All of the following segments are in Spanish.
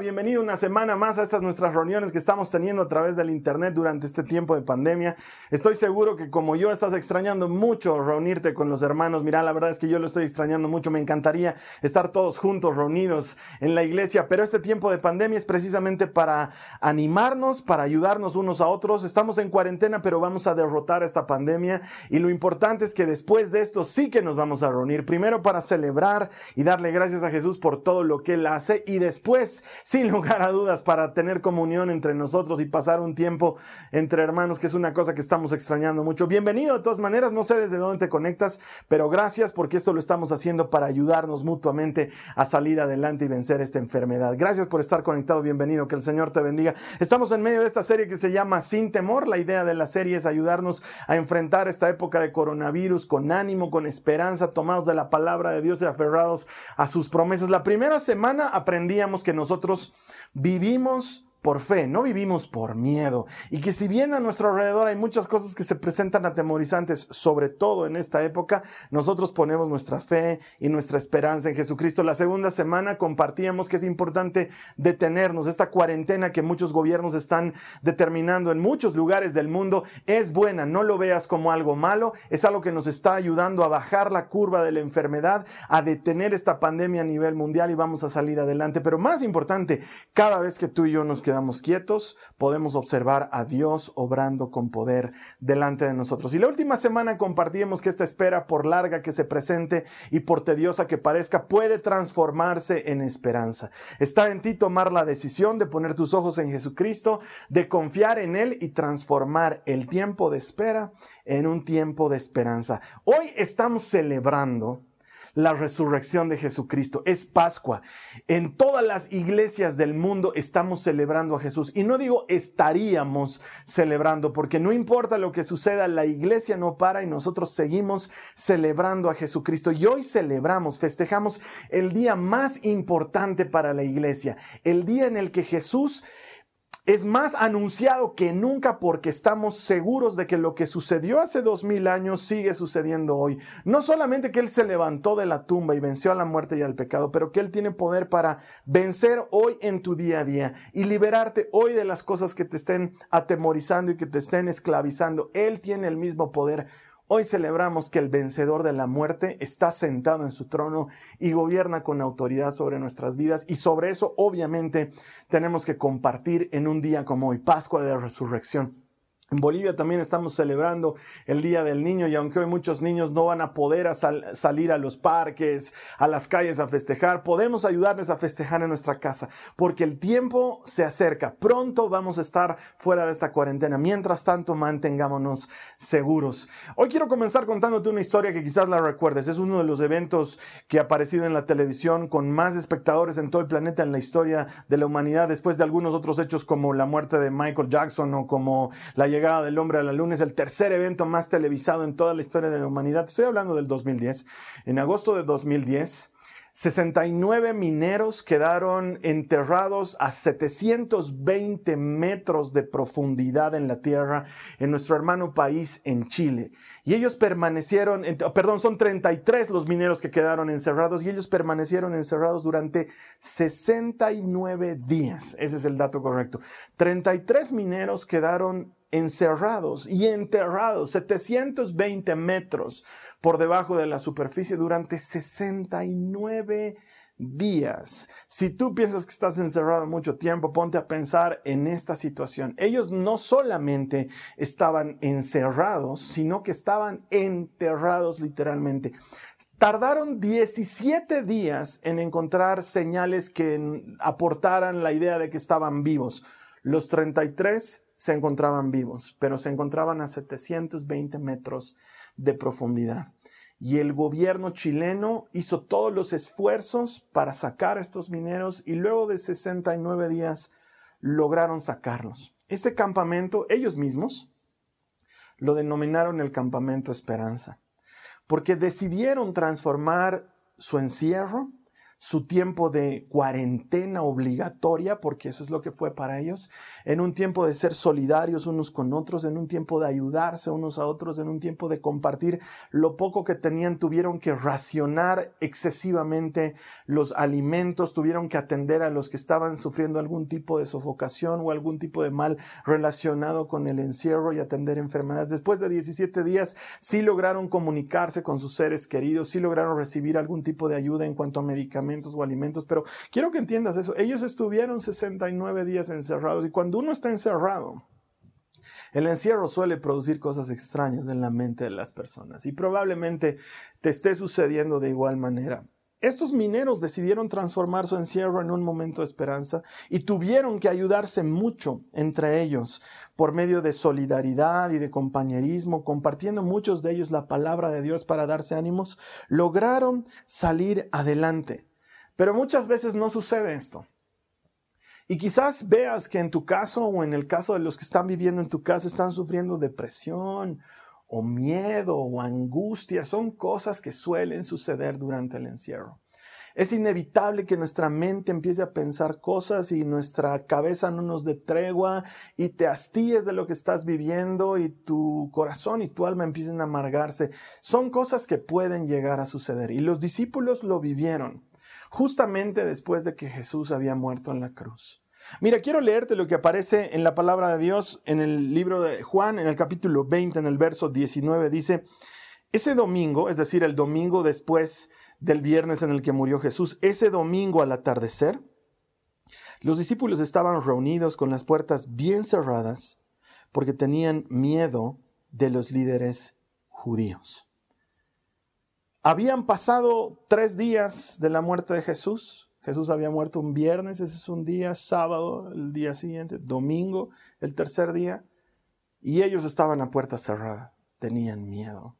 Bienvenido una semana más a estas nuestras reuniones que estamos teniendo a través del internet durante este tiempo de pandemia. Estoy seguro que como yo estás extrañando mucho reunirte con los hermanos. Mira, la verdad es que yo lo estoy extrañando mucho. Me encantaría estar todos juntos reunidos en la iglesia, pero este tiempo de pandemia es precisamente para animarnos, para ayudarnos unos a otros. Estamos en cuarentena, pero vamos a derrotar esta pandemia y lo importante es que después de esto sí que nos vamos a reunir. Primero para celebrar y darle gracias a Jesús por todo lo que él hace y después pues, sin lugar a dudas, para tener comunión entre nosotros y pasar un tiempo entre hermanos, que es una cosa que estamos extrañando mucho. Bienvenido de todas maneras, no sé desde dónde te conectas, pero gracias porque esto lo estamos haciendo para ayudarnos mutuamente a salir adelante y vencer esta enfermedad. Gracias por estar conectado, bienvenido, que el Señor te bendiga. Estamos en medio de esta serie que se llama Sin Temor. La idea de la serie es ayudarnos a enfrentar esta época de coronavirus con ánimo, con esperanza, tomados de la palabra de Dios y aferrados a sus promesas. La primera semana aprendíamos que nosotros vivimos por fe, no vivimos por miedo. Y que si bien a nuestro alrededor hay muchas cosas que se presentan atemorizantes, sobre todo en esta época, nosotros ponemos nuestra fe y nuestra esperanza en Jesucristo. La segunda semana compartíamos que es importante detenernos. Esta cuarentena que muchos gobiernos están determinando en muchos lugares del mundo es buena. No lo veas como algo malo. Es algo que nos está ayudando a bajar la curva de la enfermedad, a detener esta pandemia a nivel mundial y vamos a salir adelante. Pero más importante, cada vez que tú y yo nos quedamos quedamos quietos, podemos observar a Dios obrando con poder delante de nosotros. Y la última semana compartimos que esta espera, por larga que se presente y por tediosa que parezca, puede transformarse en esperanza. Está en ti tomar la decisión de poner tus ojos en Jesucristo, de confiar en Él y transformar el tiempo de espera en un tiempo de esperanza. Hoy estamos celebrando la resurrección de Jesucristo. Es Pascua. En todas las iglesias del mundo estamos celebrando a Jesús. Y no digo estaríamos celebrando, porque no importa lo que suceda, la iglesia no para y nosotros seguimos celebrando a Jesucristo. Y hoy celebramos, festejamos el día más importante para la iglesia, el día en el que Jesús es más anunciado que nunca porque estamos seguros de que lo que sucedió hace dos mil años sigue sucediendo hoy. No solamente que Él se levantó de la tumba y venció a la muerte y al pecado, pero que Él tiene poder para vencer hoy en tu día a día y liberarte hoy de las cosas que te estén atemorizando y que te estén esclavizando. Él tiene el mismo poder Hoy celebramos que el vencedor de la muerte está sentado en su trono y gobierna con autoridad sobre nuestras vidas y sobre eso obviamente tenemos que compartir en un día como hoy, Pascua de Resurrección. En Bolivia también estamos celebrando el Día del Niño y aunque hoy muchos niños no van a poder salir a los parques, a las calles a festejar, podemos ayudarles a festejar en nuestra casa porque el tiempo se acerca. Pronto vamos a estar fuera de esta cuarentena. Mientras tanto, mantengámonos seguros. Hoy quiero comenzar contándote una historia que quizás la recuerdes. Es uno de los eventos que ha aparecido en la televisión con más espectadores en todo el planeta en la historia de la humanidad después de algunos otros hechos como la muerte de Michael Jackson o como la llegada del hombre a la luna es el tercer evento más televisado en toda la historia de la humanidad. Estoy hablando del 2010. En agosto de 2010, 69 mineros quedaron enterrados a 720 metros de profundidad en la tierra en nuestro hermano país en Chile. Y ellos permanecieron, perdón, son 33 los mineros que quedaron encerrados y ellos permanecieron encerrados durante 69 días. Ese es el dato correcto. 33 mineros quedaron encerrados y enterrados 720 metros por debajo de la superficie durante 69 días. Si tú piensas que estás encerrado mucho tiempo, ponte a pensar en esta situación. Ellos no solamente estaban encerrados, sino que estaban enterrados literalmente. Tardaron 17 días en encontrar señales que aportaran la idea de que estaban vivos. Los 33 se encontraban vivos, pero se encontraban a 720 metros de profundidad. Y el gobierno chileno hizo todos los esfuerzos para sacar a estos mineros y luego de 69 días lograron sacarlos. Este campamento, ellos mismos, lo denominaron el campamento Esperanza, porque decidieron transformar su encierro su tiempo de cuarentena obligatoria, porque eso es lo que fue para ellos, en un tiempo de ser solidarios unos con otros, en un tiempo de ayudarse unos a otros, en un tiempo de compartir lo poco que tenían, tuvieron que racionar excesivamente los alimentos, tuvieron que atender a los que estaban sufriendo algún tipo de sofocación o algún tipo de mal relacionado con el encierro y atender enfermedades. Después de 17 días, sí lograron comunicarse con sus seres queridos, sí lograron recibir algún tipo de ayuda en cuanto a medicamentos, o alimentos, pero quiero que entiendas eso. Ellos estuvieron 69 días encerrados y cuando uno está encerrado, el encierro suele producir cosas extrañas en la mente de las personas y probablemente te esté sucediendo de igual manera. Estos mineros decidieron transformar su encierro en un momento de esperanza y tuvieron que ayudarse mucho entre ellos por medio de solidaridad y de compañerismo, compartiendo muchos de ellos la palabra de Dios para darse ánimos, lograron salir adelante. Pero muchas veces no sucede esto. Y quizás veas que en tu caso o en el caso de los que están viviendo en tu casa están sufriendo depresión o miedo o angustia. Son cosas que suelen suceder durante el encierro. Es inevitable que nuestra mente empiece a pensar cosas y nuestra cabeza no nos dé tregua y te hastíes de lo que estás viviendo y tu corazón y tu alma empiecen a amargarse. Son cosas que pueden llegar a suceder y los discípulos lo vivieron justamente después de que Jesús había muerto en la cruz. Mira, quiero leerte lo que aparece en la palabra de Dios en el libro de Juan, en el capítulo 20, en el verso 19, dice, ese domingo, es decir, el domingo después del viernes en el que murió Jesús, ese domingo al atardecer, los discípulos estaban reunidos con las puertas bien cerradas porque tenían miedo de los líderes judíos. Habían pasado tres días de la muerte de Jesús. Jesús había muerto un viernes, ese es un día, sábado, el día siguiente, domingo, el tercer día. Y ellos estaban a puerta cerrada, tenían miedo.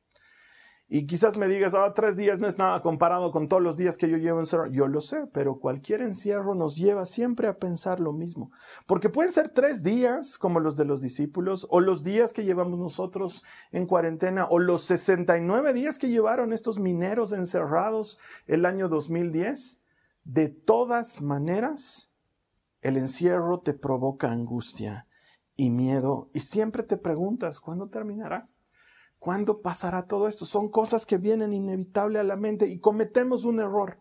Y quizás me digas, ah, tres días no es nada comparado con todos los días que yo llevo encerrado. Yo lo sé, pero cualquier encierro nos lleva siempre a pensar lo mismo. Porque pueden ser tres días como los de los discípulos, o los días que llevamos nosotros en cuarentena, o los 69 días que llevaron estos mineros encerrados el año 2010. De todas maneras, el encierro te provoca angustia y miedo, y siempre te preguntas, ¿cuándo terminará? ¿Cuándo pasará todo esto? Son cosas que vienen inevitable a la mente y cometemos un error.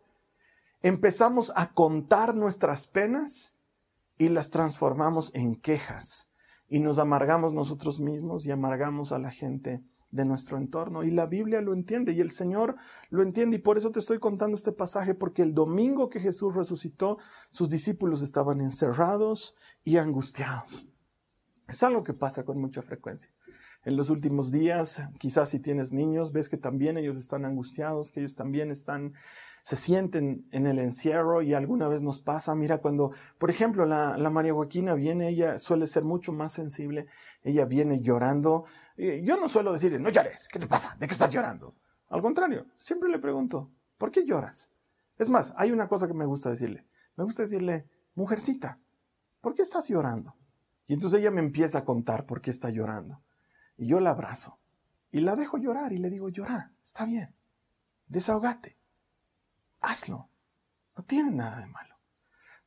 Empezamos a contar nuestras penas y las transformamos en quejas y nos amargamos nosotros mismos y amargamos a la gente de nuestro entorno. Y la Biblia lo entiende y el Señor lo entiende. Y por eso te estoy contando este pasaje, porque el domingo que Jesús resucitó, sus discípulos estaban encerrados y angustiados. Es algo que pasa con mucha frecuencia en los últimos días. Quizás si tienes niños, ves que también ellos están angustiados, que ellos también están, se sienten en el encierro y alguna vez nos pasa, mira, cuando, por ejemplo, la, María Joaquina viene, ella suele ser mucho más sensible, ella viene llorando. yo no suelo decirle, no llores, ¿qué te pasa? ¿De qué estás llorando? Al contrario, siempre le pregunto, ¿por qué lloras? Es más, hay una cosa que me gusta decirle. Me gusta decirle, mujercita, ¿por qué estás llorando? Y entonces ella me empieza a contar por qué está llorando. Y yo la abrazo y la dejo llorar y le digo, llora, está bien, desahogate, hazlo, no tiene nada de malo.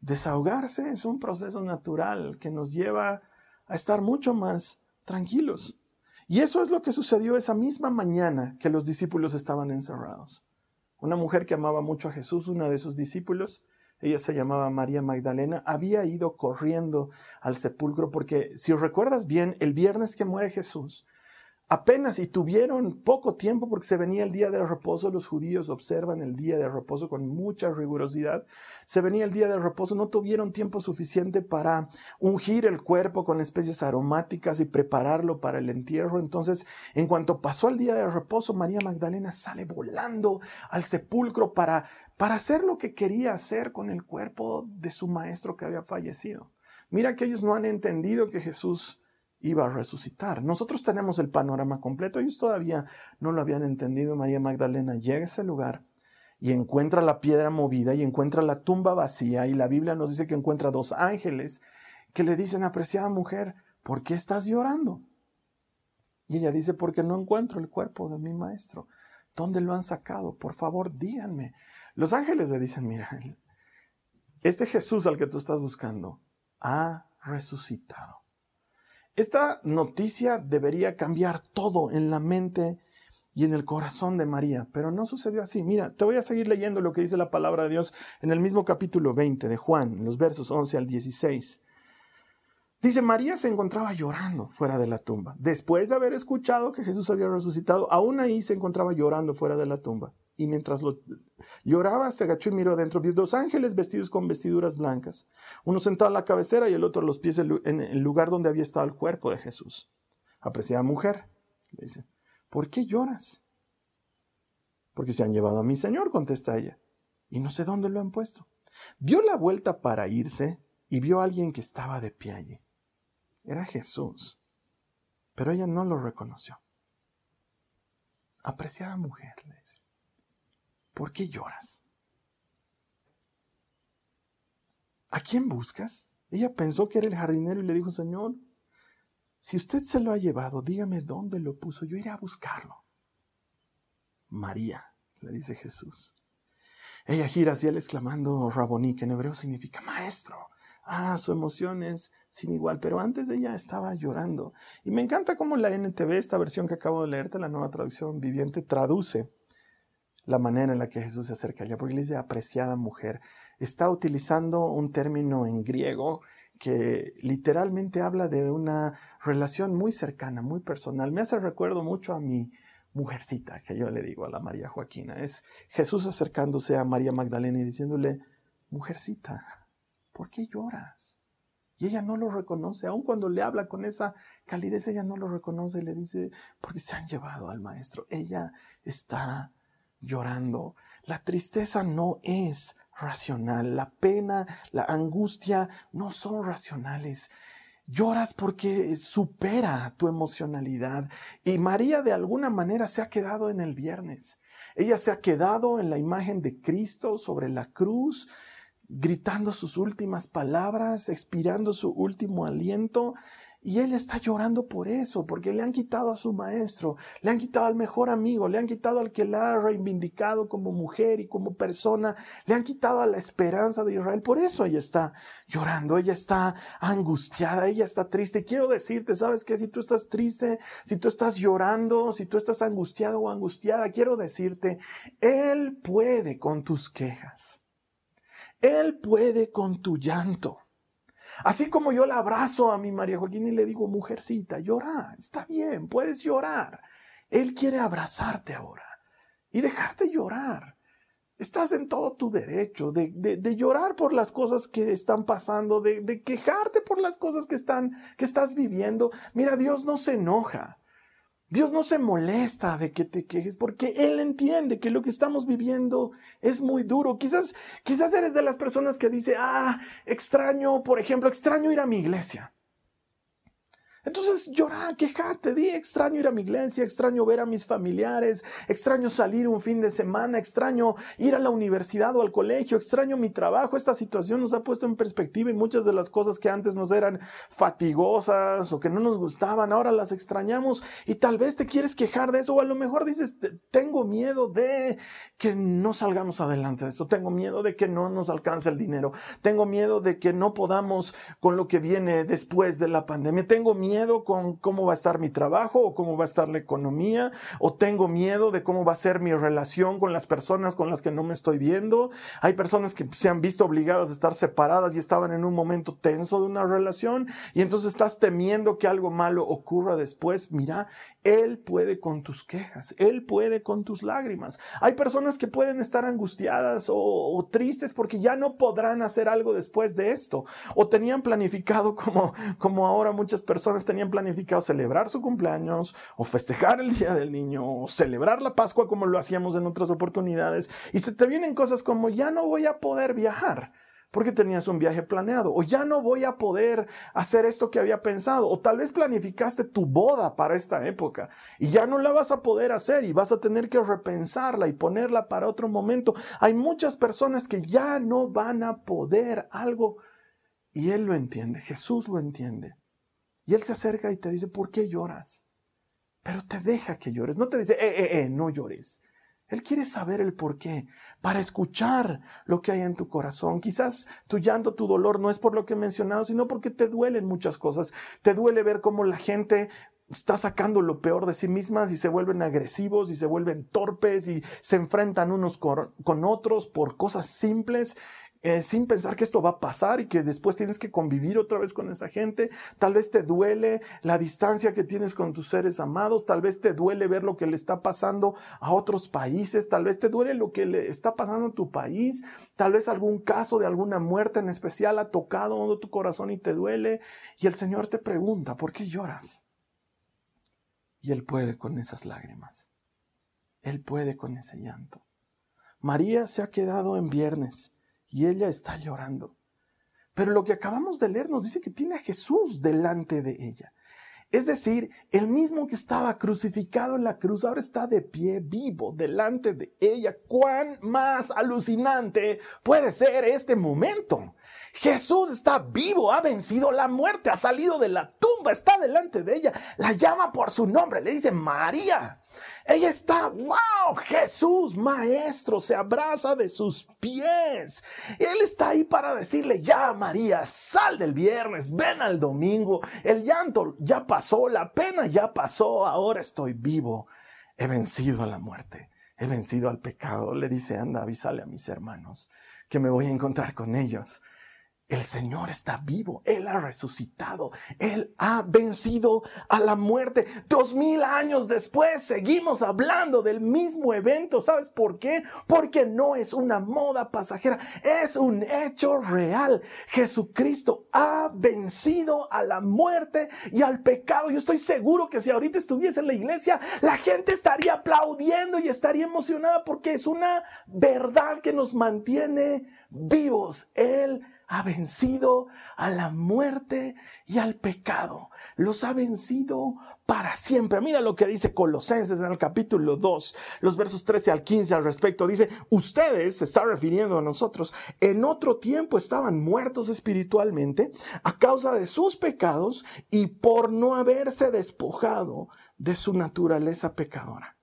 Desahogarse es un proceso natural que nos lleva a estar mucho más tranquilos. Y eso es lo que sucedió esa misma mañana que los discípulos estaban encerrados. Una mujer que amaba mucho a Jesús, una de sus discípulos, ella se llamaba María Magdalena, había ido corriendo al sepulcro porque, si recuerdas bien, el viernes que muere Jesús, apenas y tuvieron poco tiempo porque se venía el día de reposo, los judíos observan el día de reposo con mucha rigurosidad, se venía el día de reposo, no tuvieron tiempo suficiente para ungir el cuerpo con especies aromáticas y prepararlo para el entierro, entonces en cuanto pasó el día de reposo, María Magdalena sale volando al sepulcro para, para hacer lo que quería hacer con el cuerpo de su maestro que había fallecido. Mira que ellos no han entendido que Jesús iba a resucitar. Nosotros tenemos el panorama completo, ellos todavía no lo habían entendido. María Magdalena llega a ese lugar y encuentra la piedra movida y encuentra la tumba vacía y la Biblia nos dice que encuentra dos ángeles que le dicen, apreciada mujer, ¿por qué estás llorando? Y ella dice, porque no encuentro el cuerpo de mi maestro. ¿Dónde lo han sacado? Por favor, díganme. Los ángeles le dicen, mira, este Jesús al que tú estás buscando ha resucitado. Esta noticia debería cambiar todo en la mente y en el corazón de María, pero no sucedió así. Mira, te voy a seguir leyendo lo que dice la palabra de Dios en el mismo capítulo 20 de Juan, los versos 11 al 16. Dice, María se encontraba llorando fuera de la tumba. Después de haber escuchado que Jesús había resucitado, aún ahí se encontraba llorando fuera de la tumba. Y mientras lo, lloraba, se agachó y miró adentro. Vio dos ángeles vestidos con vestiduras blancas. Uno sentado a la cabecera y el otro a los pies en el lugar donde había estado el cuerpo de Jesús. Apreciada mujer, le dice, ¿por qué lloras? Porque se han llevado a mi Señor, contesta ella. Y no sé dónde lo han puesto. Dio la vuelta para irse y vio a alguien que estaba de pie allí. Era Jesús. Pero ella no lo reconoció. Apreciada mujer, le dice, ¿por qué lloras? ¿A quién buscas? Ella pensó que era el jardinero y le dijo, Señor, si usted se lo ha llevado, dígame dónde lo puso, yo iré a buscarlo. María, le dice Jesús. Ella gira hacia él exclamando Raboní, que en hebreo significa maestro. Ah, su emoción es sin igual, pero antes ella estaba llorando. Y me encanta cómo la NTV, esta versión que acabo de leerte, la nueva traducción viviente, traduce la manera en la que Jesús se acerca a ella, porque le dice apreciada mujer. Está utilizando un término en griego que literalmente habla de una relación muy cercana, muy personal. Me hace recuerdo mucho a mi mujercita, que yo le digo a la María Joaquina. Es Jesús acercándose a María Magdalena y diciéndole, mujercita, ¿por qué lloras? Y ella no lo reconoce, aun cuando le habla con esa calidez, ella no lo reconoce le dice, porque se han llevado al maestro. Ella está llorando. La tristeza no es racional, la pena, la angustia no son racionales. Lloras porque supera tu emocionalidad. Y María de alguna manera se ha quedado en el viernes. Ella se ha quedado en la imagen de Cristo sobre la cruz gritando sus últimas palabras, expirando su último aliento. Y él está llorando por eso, porque le han quitado a su maestro, le han quitado al mejor amigo, le han quitado al que la ha reivindicado como mujer y como persona, le han quitado a la esperanza de Israel. Por eso ella está llorando, ella está angustiada, ella está triste. quiero decirte, ¿sabes qué? Si tú estás triste, si tú estás llorando, si tú estás angustiado o angustiada, quiero decirte, Él puede con tus quejas. Él puede con tu llanto. Así como yo la abrazo a mi María Joaquín y le digo, mujercita, llora, está bien, puedes llorar. Él quiere abrazarte ahora y dejarte llorar. Estás en todo tu derecho de, de, llorar por las cosas que están pasando, de, de, quejarte por las cosas que, están, que estás viviendo. Mira, Dios no se enoja. Dios no se molesta de que te quejes porque Él entiende que lo que estamos viviendo es muy duro. Quizás, quizás eres de las personas que dice, ah, extraño, por ejemplo, extraño ir a mi iglesia. Entonces llora, quejate, di, extraño ir a mi iglesia, extraño ver a mis familiares, extraño salir un fin de semana, extraño ir a la universidad o al colegio, extraño mi trabajo. Esta situación nos ha puesto en perspectiva y muchas de las cosas que antes nos eran fatigosas o que no nos gustaban, ahora las extrañamos y tal vez te quieres quejar de eso o a lo mejor dices, tengo miedo de que no salgamos adelante de esto, tengo miedo de que no nos alcance el dinero, tengo miedo de que no podamos con lo que viene después de la pandemia, tengo miedo miedo con cómo va a estar mi trabajo o cómo va a estar la economía o tengo miedo de cómo va a ser mi relación con las personas con las que no me estoy viendo. Hay personas que se han visto obligadas a estar separadas y estaban en un momento tenso de una relación y entonces estás temiendo que algo malo ocurra después. Mira, Él puede con tus quejas, Él puede con tus lágrimas. Hay personas que pueden estar angustiadas o, tristes porque ya no podrán hacer algo después de esto. O tenían planificado como, como ahora muchas personas tenían planificado celebrar su cumpleaños o festejar el Día del Niño o celebrar la Pascua como lo hacíamos en otras oportunidades. Y se te vienen cosas como ya no voy a poder viajar porque tenías un viaje planeado, o ya no voy a poder hacer esto que había pensado, o tal vez planificaste tu boda para esta época y ya no la vas a poder hacer y vas a tener que repensarla y ponerla para otro momento. Hay muchas personas que ya no van a poder algo y Él lo entiende, Jesús lo entiende. Y Él se acerca y te dice, ¿por qué lloras? Pero te deja que llores, no te dice, eh, eh, eh, no llores. Él quiere saber el por qué, para escuchar lo que hay en tu corazón. Quizás tu llanto, tu dolor no es por lo que he mencionado, sino porque te duelen muchas cosas. Te duele ver cómo la gente está sacando lo peor de sí mismas y se vuelven agresivos y se vuelven torpes y se enfrentan unos con otros por cosas simples eh, sin pensar que esto va a pasar y que después tienes que convivir otra vez con esa gente. Tal vez te duele la distancia que tienes con tus seres amados, tal vez te duele ver lo que le está pasando a otros países, tal vez te duele lo que le está pasando a tu país, tal vez algún caso de alguna muerte en especial ha tocado tu corazón y te duele. Y el Señor te pregunta, ¿por qué lloras? Y Él puede con esas lágrimas. Él puede con ese llanto. María se ha quedado en viernes y ella está llorando. Pero lo que acabamos de leer nos dice que tiene a Jesús delante de ella. Es decir, el mismo que estaba crucificado en la cruz ahora está de pie vivo delante de ella. ¿Cuán más alucinante puede ser este momento? Jesús está vivo, ha vencido la muerte, ha salido de la tumba, está delante de ella, la llama por su nombre, le dice María. Ella está, wow, Jesús, maestro, se abraza de sus pies. Él está ahí para decirle, ya María, sal del viernes, ven al domingo, el llanto ya pasó, la pena ya pasó, ahora estoy vivo. He vencido a la muerte, he vencido al pecado. Le dice, anda, avísale a mis hermanos que me voy a encontrar con ellos. El Señor está vivo, Él ha resucitado, Él ha vencido a la muerte. Dos mil años después seguimos hablando del mismo evento. ¿Sabes por qué? Porque no es una moda pasajera, es un hecho real. Jesucristo ha vencido a la muerte y al pecado. Yo estoy seguro que si ahorita estuviese en la iglesia, la gente estaría aplaudiendo y estaría emocionada porque es una verdad que nos mantiene vivos. Él ha vencido a la muerte y al pecado. Los ha vencido para siempre. Mira lo que dice Colosenses en el capítulo 2, los versos 13 al 15 al respecto. Dice, ustedes, se está refiriendo a nosotros, en otro tiempo estaban muertos espiritualmente a causa de sus pecados y por no haberse despojado de su naturaleza pecadora.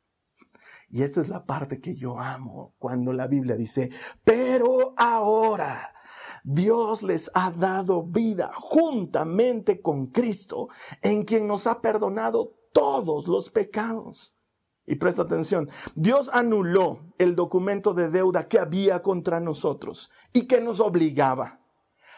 Y esa es la parte que yo amo cuando la Biblia dice, pero ahora Dios les ha dado vida juntamente con Cristo, en quien nos ha perdonado todos los pecados. Y presta atención, Dios anuló el documento de deuda que había contra nosotros y que nos obligaba.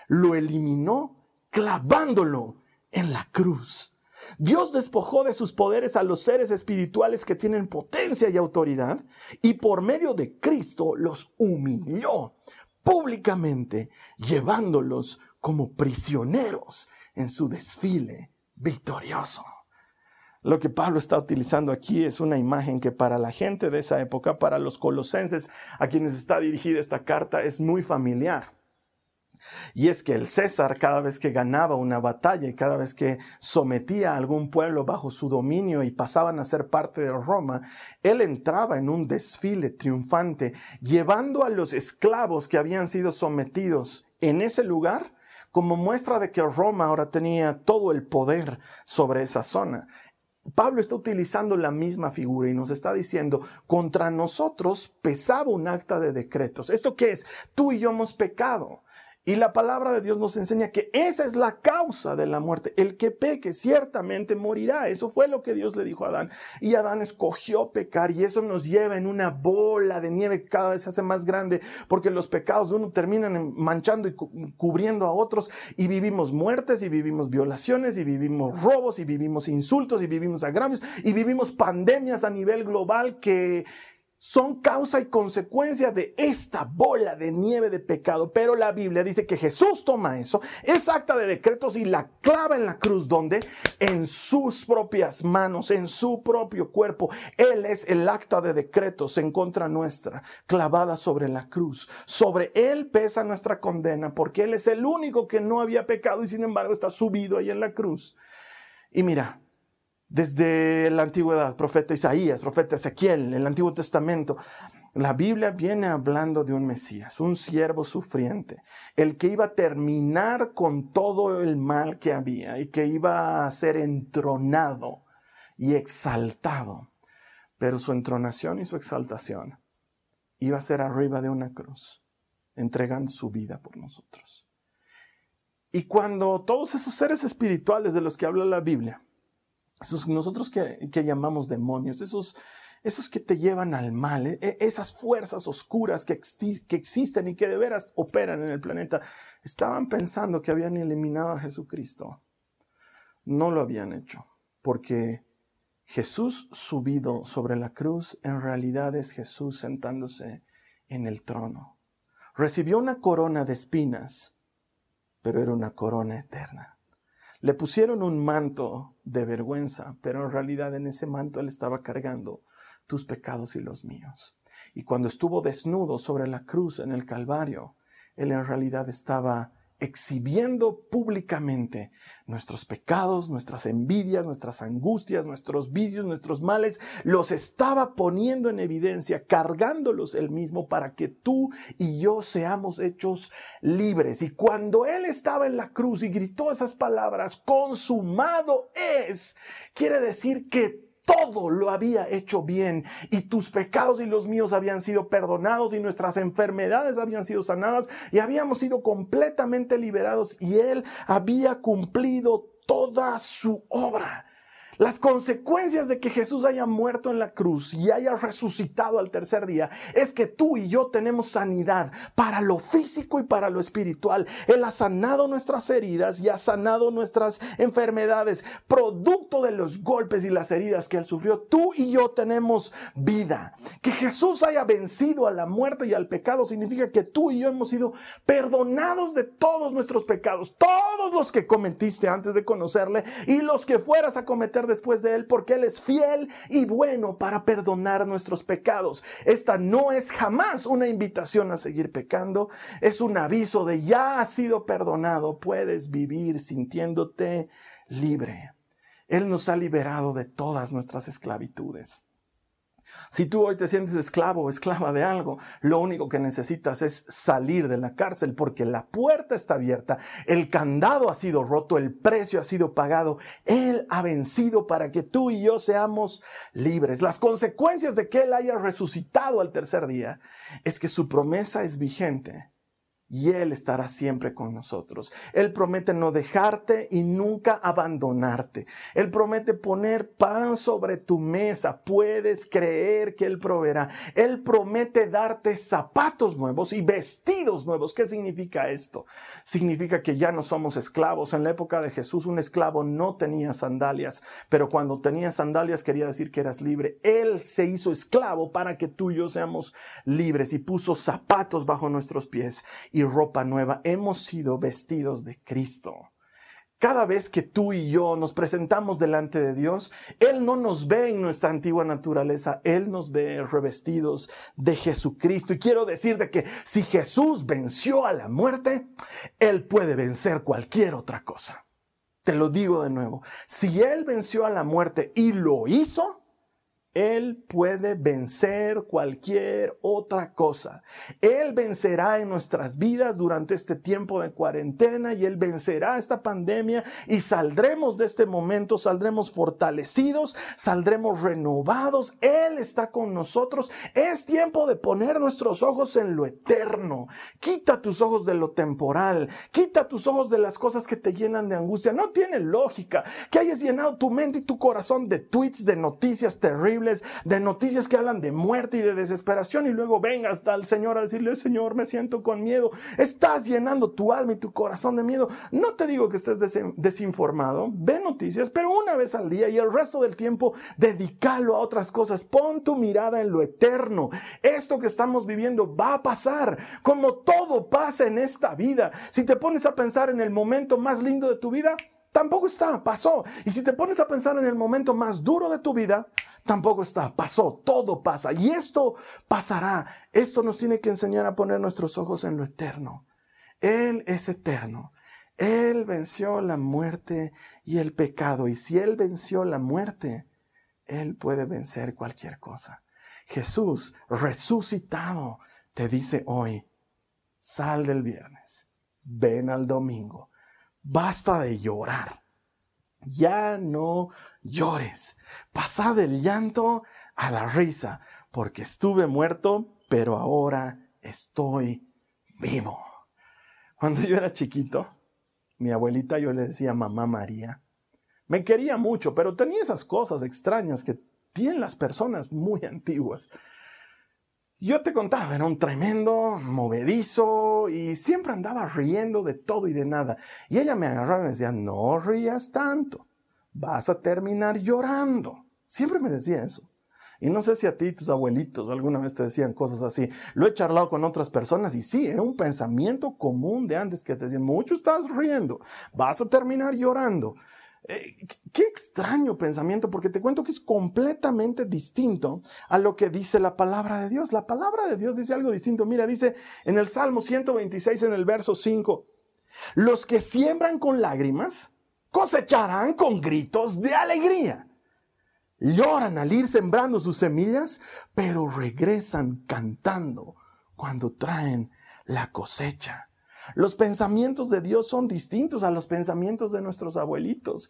Lo eliminó clavándolo en la cruz. Dios despojó de sus poderes a los seres espirituales que tienen potencia y autoridad y por medio de Cristo los humilló públicamente, llevándolos como prisioneros en su desfile victorioso. Lo que Pablo está utilizando aquí es una imagen que para la gente de esa época, para los colosenses a quienes está dirigida esta carta, es muy familiar. Y es que el César cada vez que ganaba una batalla y cada vez que sometía a algún pueblo bajo su dominio y pasaban a ser parte de Roma, él entraba en un desfile triunfante, llevando a los esclavos que habían sido sometidos en ese lugar como muestra de que Roma ahora tenía todo el poder sobre esa zona. Pablo está utilizando la misma figura y nos está diciendo, contra nosotros pesaba un acta de decretos. ¿Esto qué es? Tú y yo hemos pecado. Y la palabra de Dios nos enseña que esa es la causa de la muerte. El que peque ciertamente morirá. Eso fue lo que Dios le dijo a Adán. Y Adán escogió pecar y eso nos lleva en una bola de nieve que cada vez se hace más grande porque los pecados de uno terminan manchando y cubriendo a otros y vivimos muertes y vivimos violaciones y vivimos robos y vivimos insultos y vivimos agravios y vivimos pandemias a nivel global que son causa y consecuencia de esta bola de nieve de pecado. Pero la Biblia dice que Jesús toma eso, esa acta de decretos y la clava en la cruz, donde en sus propias manos, en su propio cuerpo, Él es el acta de decretos en contra nuestra, clavada sobre la cruz. Sobre Él pesa nuestra condena, porque Él es el único que no había pecado y sin embargo está subido ahí en la cruz. Y mira, desde la antigüedad, profeta Isaías, profeta Ezequiel, el Antiguo Testamento, la Biblia viene hablando de un Mesías, un siervo sufriente, el que iba a terminar con todo el mal que había y que iba a ser entronado y exaltado. Pero su entronación y su exaltación iba a ser arriba de una cruz, entregando su vida por nosotros. Y cuando todos esos seres espirituales de los que habla la Biblia, esos nosotros que, llamamos demonios, esos, esos que te llevan al mal, e, e, esas fuerzas oscuras que, que existen y que de veras operan en el planeta, estaban pensando que habían eliminado a Jesucristo. No lo habían hecho, porque Jesús subido sobre la cruz en realidad es Jesús sentándose en el trono. Recibió una corona de espinas, pero era una corona eterna. Le pusieron un manto de vergüenza, pero en realidad en ese manto él estaba cargando tus pecados y los míos. Y cuando estuvo desnudo sobre la cruz en el Calvario, él en realidad estaba exhibiendo públicamente nuestros pecados, nuestras envidias, nuestras angustias, nuestros vicios, nuestros males, los estaba poniendo en evidencia, cargándolos él mismo para que tú y yo seamos hechos libres. Y cuando él estaba en la cruz y gritó esas palabras, consumado es, quiere decir que todo lo había hecho bien y tus pecados y los míos habían sido perdonados y nuestras enfermedades habían sido sanadas y habíamos sido completamente liberados y Él había cumplido toda su obra. Las consecuencias de que Jesús haya muerto en la cruz y haya resucitado al tercer día es que tú y yo tenemos sanidad para lo físico y para lo espiritual. Él ha sanado nuestras heridas y ha sanado nuestras enfermedades. Producto de los golpes y las heridas que Él sufrió, tú y yo tenemos vida. Que Jesús haya vencido a la muerte y al pecado significa que tú y yo hemos sido perdonados de todos nuestros pecados, todos los que cometiste antes de conocerle y los que fueras a cometer después de Él porque Él es fiel y bueno para perdonar nuestros pecados. Esta no es jamás una invitación a seguir pecando, es un aviso de ya has sido perdonado, puedes vivir sintiéndote libre. Él nos ha liberado de todas nuestras esclavitudes. Si tú hoy te sientes esclavo o esclava de algo, lo único que necesitas es salir de la cárcel porque la puerta está abierta, el candado ha sido roto, el precio ha sido pagado, Él ha vencido para que tú y yo seamos libres. Las consecuencias de que Él haya resucitado al tercer día es que su promesa es vigente y Él estará siempre con nosotros. Él promete no dejarte y nunca abandonarte. Él promete poner pan sobre tu mesa. Puedes creer que Él proveerá. Él promete darte zapatos nuevos y vestidos nuevos. ¿Qué significa esto? Significa que ya no somos esclavos. En la época de Jesús un esclavo no tenía sandalias, pero cuando tenía sandalias quería decir que eras libre. Él se hizo esclavo para que tú y yo seamos libres y puso zapatos bajo nuestros pies ropa nueva, hemos sido vestidos de Cristo. Cada vez que tú y yo nos presentamos delante de Dios, Él no nos ve en nuestra antigua naturaleza, Él nos ve revestidos de Jesucristo. Y quiero decirte que si Jesús venció a la muerte, Él puede vencer cualquier otra cosa. Te lo digo de nuevo, si Él venció a la muerte y lo hizo, él puede vencer cualquier otra cosa. Él vencerá en nuestras vidas durante este tiempo de cuarentena y Él vencerá esta pandemia y saldremos de este momento, saldremos fortalecidos, saldremos renovados. Él está con nosotros. Es tiempo de poner nuestros ojos en lo eterno. Quita tus ojos de lo temporal. Quita tus ojos de las cosas que te llenan de angustia. No tiene lógica que hayas llenado tu mente y tu corazón de tweets, de noticias terribles de noticias que hablan de muerte y de desesperación y luego vengas al Señor a decirle, Señor, me siento con miedo. Estás llenando tu alma y tu corazón de miedo. No te digo que estés desinformado, ve noticias, pero una vez al día y el resto del tiempo dedícalo a otras cosas. Pon tu mirada en lo eterno. Esto que estamos viviendo va a pasar, como todo pasa en esta vida. Si te pones a pensar en el momento más lindo de tu vida, tampoco está, pasó. Y si te pones a pensar en el momento más duro de tu vida, tampoco está, pasó, todo pasa. Y esto pasará. Esto nos tiene que enseñar a poner nuestros ojos en lo eterno. Él es eterno. Él venció la muerte y el pecado. Y si Él venció la muerte, Él puede vencer cualquier cosa. Jesús resucitado te dice hoy, sal del viernes, ven al domingo Basta de llorar. Ya no llores. Pasa del llanto a la risa, porque estuve muerto, pero ahora estoy vivo. Cuando yo era chiquito, mi abuelita yo le decía mamá María. Me quería mucho, pero tenía esas cosas extrañas que tienen las personas muy antiguas. Yo te contaba, era un tremendo, movedizo y siempre andaba riendo de todo y de nada. Y ella me agarraba y me decía, no rías tanto, vas a terminar llorando. Siempre me decía eso. Y no sé si a ti, tus abuelitos, alguna vez te decían cosas así. Lo he charlado con otras personas y sí, era un pensamiento común de antes que te decían, mucho estás riendo, vas a terminar llorando. Eh, qué extraño pensamiento, porque te cuento que es completamente distinto a lo que dice la palabra de Dios. La palabra de Dios dice algo distinto. Mira, dice en el Salmo 126, en el verso 5, los que siembran con lágrimas cosecharán con gritos de alegría. Lloran al ir sembrando sus semillas, pero regresan cantando cuando traen la cosecha. Los pensamientos de Dios son distintos a los pensamientos de nuestros abuelitos.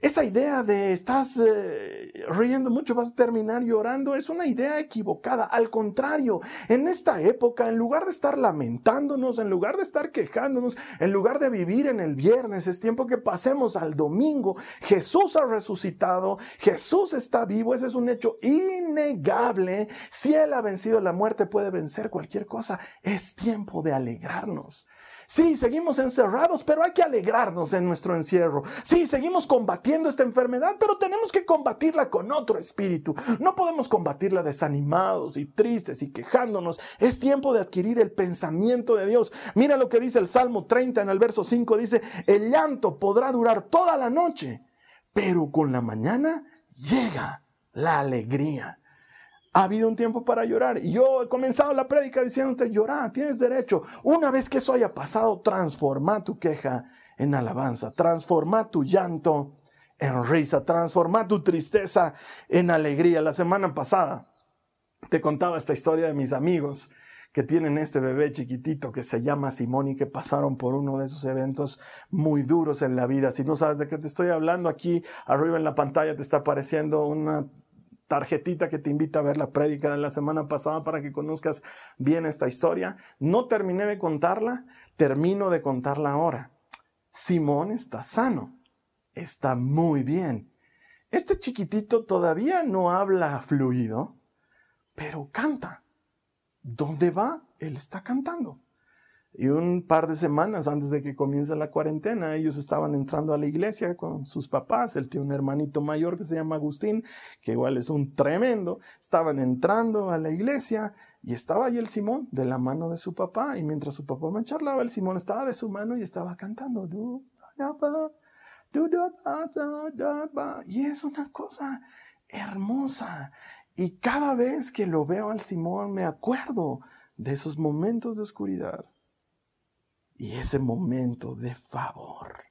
Esa idea de estás eh, riendo mucho, vas a terminar llorando, es una idea equivocada. Al contrario, en esta época, en lugar de estar lamentándonos, en lugar de estar quejándonos, en lugar de vivir en el viernes, es tiempo que pasemos al domingo. Jesús ha resucitado, Jesús está vivo, ese es un hecho innegable. Si Él ha vencido la muerte, puede vencer cualquier cosa. Es tiempo de alegrarnos. Sí, seguimos encerrados, pero hay que alegrarnos en nuestro encierro. Sí, seguimos combatiendo esta enfermedad, pero tenemos que combatirla con otro espíritu. No podemos combatirla desanimados y tristes y quejándonos. Es tiempo de adquirir el pensamiento de Dios. Mira lo que dice el Salmo 30 en el verso 5. Dice, el llanto podrá durar toda la noche, pero con la mañana llega la alegría ha habido un tiempo para llorar. Y yo he comenzado la prédica diciéndote, llorar, tienes derecho. Una vez que eso haya pasado, transforma tu queja en alabanza, transforma tu llanto en risa, transforma tu tristeza en alegría. La semana pasada te contaba esta historia de mis amigos que tienen este bebé chiquitito que se llama Simón y que pasaron por uno de esos eventos muy duros en la vida. Si no sabes de qué te estoy hablando, aquí arriba en la pantalla te está apareciendo una tarjetita que te invita a ver la prédica de la semana pasada para que conozcas bien esta historia. No terminé de contarla, termino de contarla ahora. Simón está sano, está muy bien. Este chiquitito todavía no habla fluido, pero canta. ¿Dónde va? Él está cantando. Y un par de semanas antes de que comience la cuarentena, ellos estaban entrando a la iglesia con sus papás. Él tiene un hermanito mayor que se llama Agustín, que igual es un tremendo. Estaban entrando a la iglesia y estaba ahí el Simón de la mano de su papá. Y mientras su papá me charlaba, el Simón estaba de su mano y estaba cantando. Y es una cosa hermosa. Y cada vez que lo veo al Simón, me acuerdo de esos momentos de oscuridad y ese momento de favor.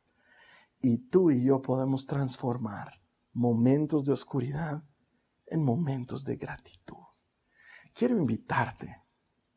Y tú y yo podemos transformar momentos de oscuridad en momentos de gratitud. Quiero invitarte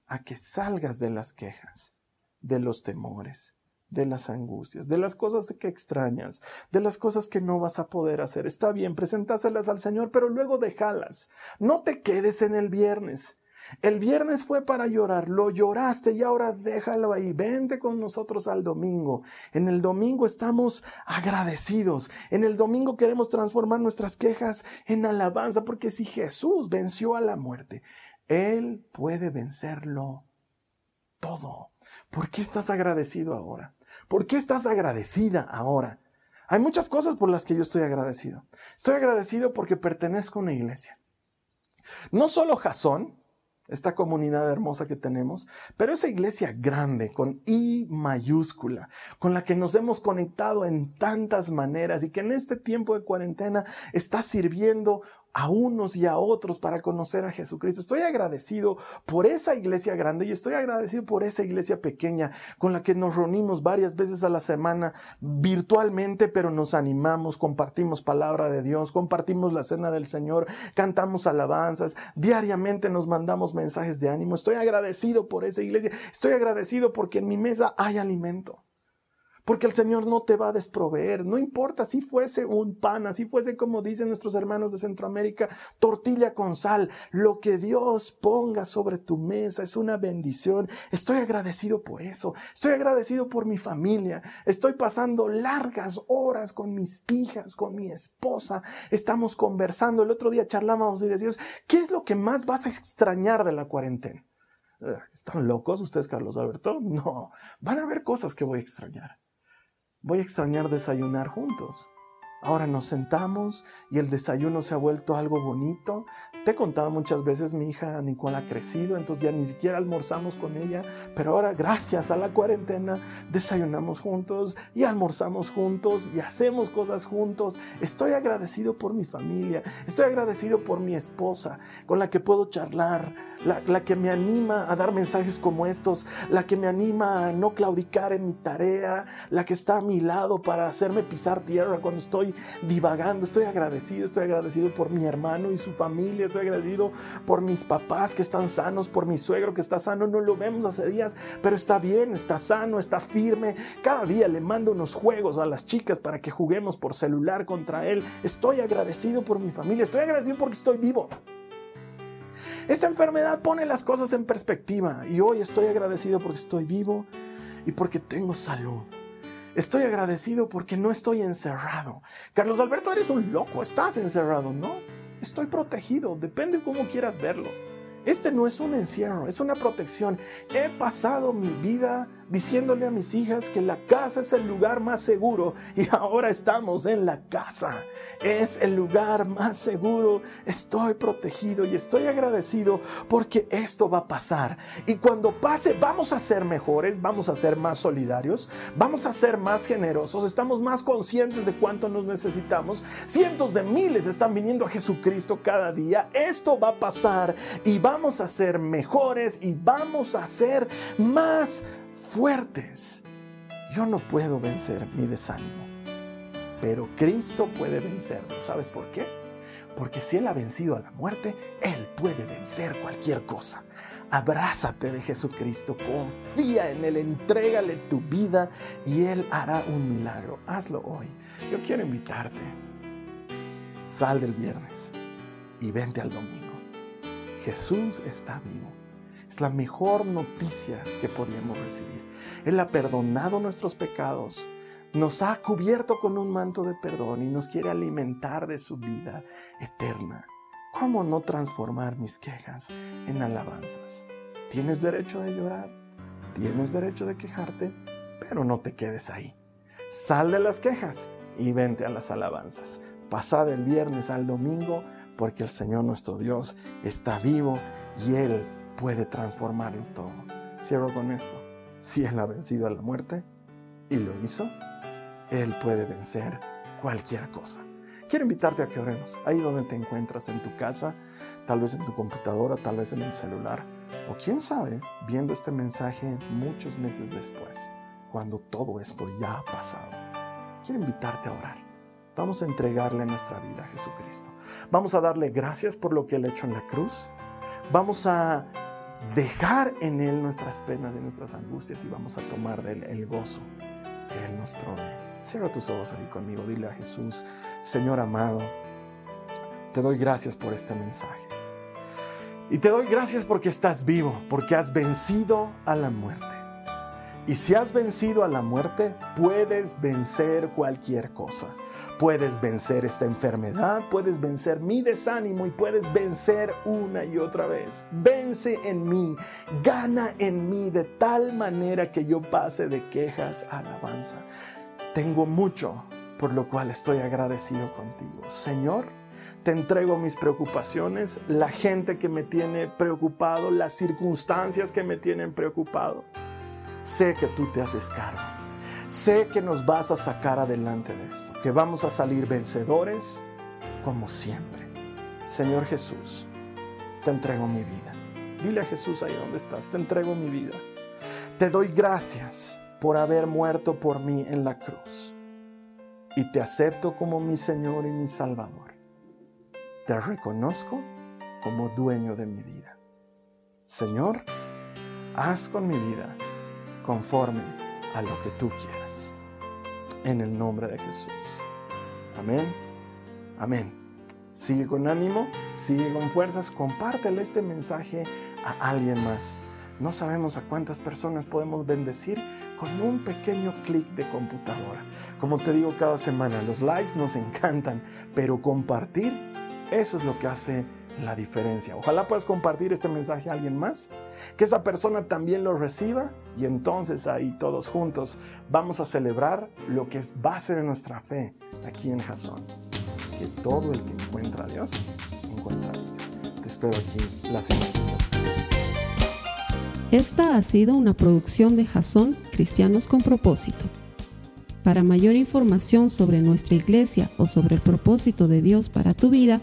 a que salgas de las quejas, de los temores, de las angustias, de las cosas que extrañas, de las cosas que no vas a poder hacer. Está bien, presentáselas al Señor, pero luego déjalas. No te quedes en el viernes. El viernes fue para llorar, lo lloraste y ahora déjalo ahí, vente con nosotros al domingo. En el domingo estamos agradecidos, en el domingo queremos transformar nuestras quejas en alabanza, porque si Jesús venció a la muerte, Él puede vencerlo todo. ¿Por qué estás agradecido ahora? ¿Por qué estás agradecida ahora? Hay muchas cosas por las que yo estoy agradecido. Estoy agradecido porque pertenezco a una iglesia. No solo Jasón, esta comunidad hermosa que tenemos, pero esa iglesia grande con I mayúscula, con la que nos hemos conectado en tantas maneras y que en este tiempo de cuarentena está sirviendo a unos y a otros para conocer a Jesucristo. Estoy agradecido por esa iglesia grande y estoy agradecido por esa iglesia pequeña con la que nos reunimos varias veces a la semana virtualmente, pero nos animamos, compartimos palabra de Dios, compartimos la cena del Señor, cantamos alabanzas, diariamente nos mandamos mensajes de ánimo. Estoy agradecido por esa iglesia, estoy agradecido porque en mi mesa hay alimento porque el Señor no te va a desproveer. No importa si fuese un pan, así fuese como dicen nuestros hermanos de Centroamérica, tortilla con sal. Lo que Dios ponga sobre tu mesa es una bendición. Estoy agradecido por eso. Estoy agradecido por mi familia. Estoy pasando largas horas con mis hijas, con mi esposa. Estamos conversando. El otro día charlábamos y decíamos, ¿qué es lo que más vas a extrañar de la cuarentena? Eh, ¿Están locos ustedes, Carlos Alberto? No, van a haber cosas que voy a extrañar. Voy a extrañar desayunar juntos. Ahora nos sentamos y el desayuno se ha vuelto algo bonito. Te he contado muchas veces, mi hija Nicole ha crecido, entonces ya ni siquiera almorzamos con ella, pero ahora gracias a la cuarentena desayunamos juntos y almorzamos juntos y hacemos cosas juntos. Estoy agradecido por mi familia, estoy agradecido por mi esposa con la que puedo charlar, la, que me anima a dar mensajes como estos, la que me anima a no claudicar en mi tarea, la que está a mi lado para hacerme pisar tierra cuando estoy divagando. Estoy agradecido, estoy agradecido por mi hermano y su familia, estoy agradecido por mis papás que están sanos, por mi suegro que está sano, no lo vemos hace días, pero está bien, está sano, está firme. Cada día le mando unos juegos a las chicas para que juguemos por celular contra él. Estoy agradecido por mi familia, estoy agradecido porque estoy vivo. Esta enfermedad pone las cosas en perspectiva y hoy estoy agradecido porque estoy vivo y porque tengo salud. Estoy agradecido porque no estoy encerrado. Carlos Alberto, eres un loco, estás encerrado, ¿no? Estoy protegido, depende cómo quieras verlo. Este no es un encierro, es una protección. He pasado mi vida diciéndole a mis hijas que la casa es el lugar más seguro y ahora estamos en la casa. Es el lugar más seguro. Estoy protegido y estoy agradecido porque esto va a pasar. Y cuando pase vamos a ser mejores, vamos a ser más solidarios, vamos a ser más generosos, estamos más conscientes de cuánto nos necesitamos. Cientos de miles están viniendo a Jesucristo cada día. Esto va a pasar y vamos a ser mejores y vamos a ser más fuertes. Yo no puedo vencer mi desánimo, pero Cristo puede vencerlo. ¿Sabes por qué? Porque si Él ha vencido a la muerte, Él puede vencer cualquier cosa. Abrázate de Jesucristo, confía en Él, entrégale tu vida y Él hará un milagro. Hazlo hoy. Yo quiero invitarte. Sal del viernes y vente al domingo. Jesús está vivo. Es la mejor noticia que podíamos recibir. Él ha perdonado nuestros pecados, nos ha cubierto con un manto de perdón y nos quiere alimentar de su vida eterna. ¿Cómo no transformar mis quejas en alabanzas? Tienes derecho de llorar, tienes derecho de quejarte, pero no te quedes ahí. Sal de las quejas y vente a las alabanzas. Pasad el viernes al domingo porque el Señor nuestro Dios está vivo y Él puede transformarlo todo. Cierro con esto. Si Él ha vencido a la muerte y lo hizo, Él puede vencer cualquier cosa. Quiero invitarte a que oremos ahí donde te encuentras, en tu casa, tal vez en tu computadora, tal vez en el celular, o quién sabe, viendo este mensaje muchos meses después, cuando todo esto ya ha pasado. Quiero invitarte a orar. Vamos a entregarle nuestra vida a Jesucristo. Vamos a darle gracias por lo que Él ha hecho en la cruz. Vamos a dejar en Él nuestras penas y nuestras angustias y vamos a tomar de Él el gozo que Él nos provee. Cierra tus ojos ahí conmigo, dile a Jesús, Señor amado, te doy gracias por este mensaje. Y te doy gracias porque estás vivo, porque has vencido a la muerte. Y si has vencido a la muerte, puedes vencer cualquier cosa. Puedes vencer esta enfermedad, puedes vencer mi desánimo y puedes vencer una y otra vez. Vence en mí, gana en mí de tal manera que yo pase de quejas a alabanza. Tengo mucho por lo cual estoy agradecido contigo. Señor, te entrego mis preocupaciones, la gente que me tiene preocupado, las circunstancias que me tienen preocupado. Sé que tú te haces cargo. Sé que nos vas a sacar adelante de esto, que vamos a salir vencedores como siempre. Señor Jesús, te entrego mi vida. Dile a Jesús ahí donde estás, te entrego mi vida. Te doy gracias por haber muerto por mí en la cruz. Y te acepto como mi Señor y mi Salvador. Te reconozco como dueño de mi vida. Señor, haz con mi vida conforme a lo que tú quieras. En el nombre de Jesús. Amén. Amén. Sigue con ánimo, sigue con fuerzas, compártele este mensaje a alguien más. No sabemos a cuántas personas podemos bendecir con un pequeño clic de computadora. Como te digo cada semana, los likes nos encantan, pero compartir, eso es lo que hace la diferencia. Ojalá puedas compartir este mensaje a alguien más, que esa persona también lo reciba y entonces ahí todos juntos vamos a celebrar lo que es base de nuestra fe aquí en Jason. Que todo el que encuentra a Dios encuentra Dios. Te espero aquí la semana Esta ha sido una producción de Jason Cristianos con propósito. Para mayor información sobre nuestra iglesia o sobre el propósito de Dios para tu vida,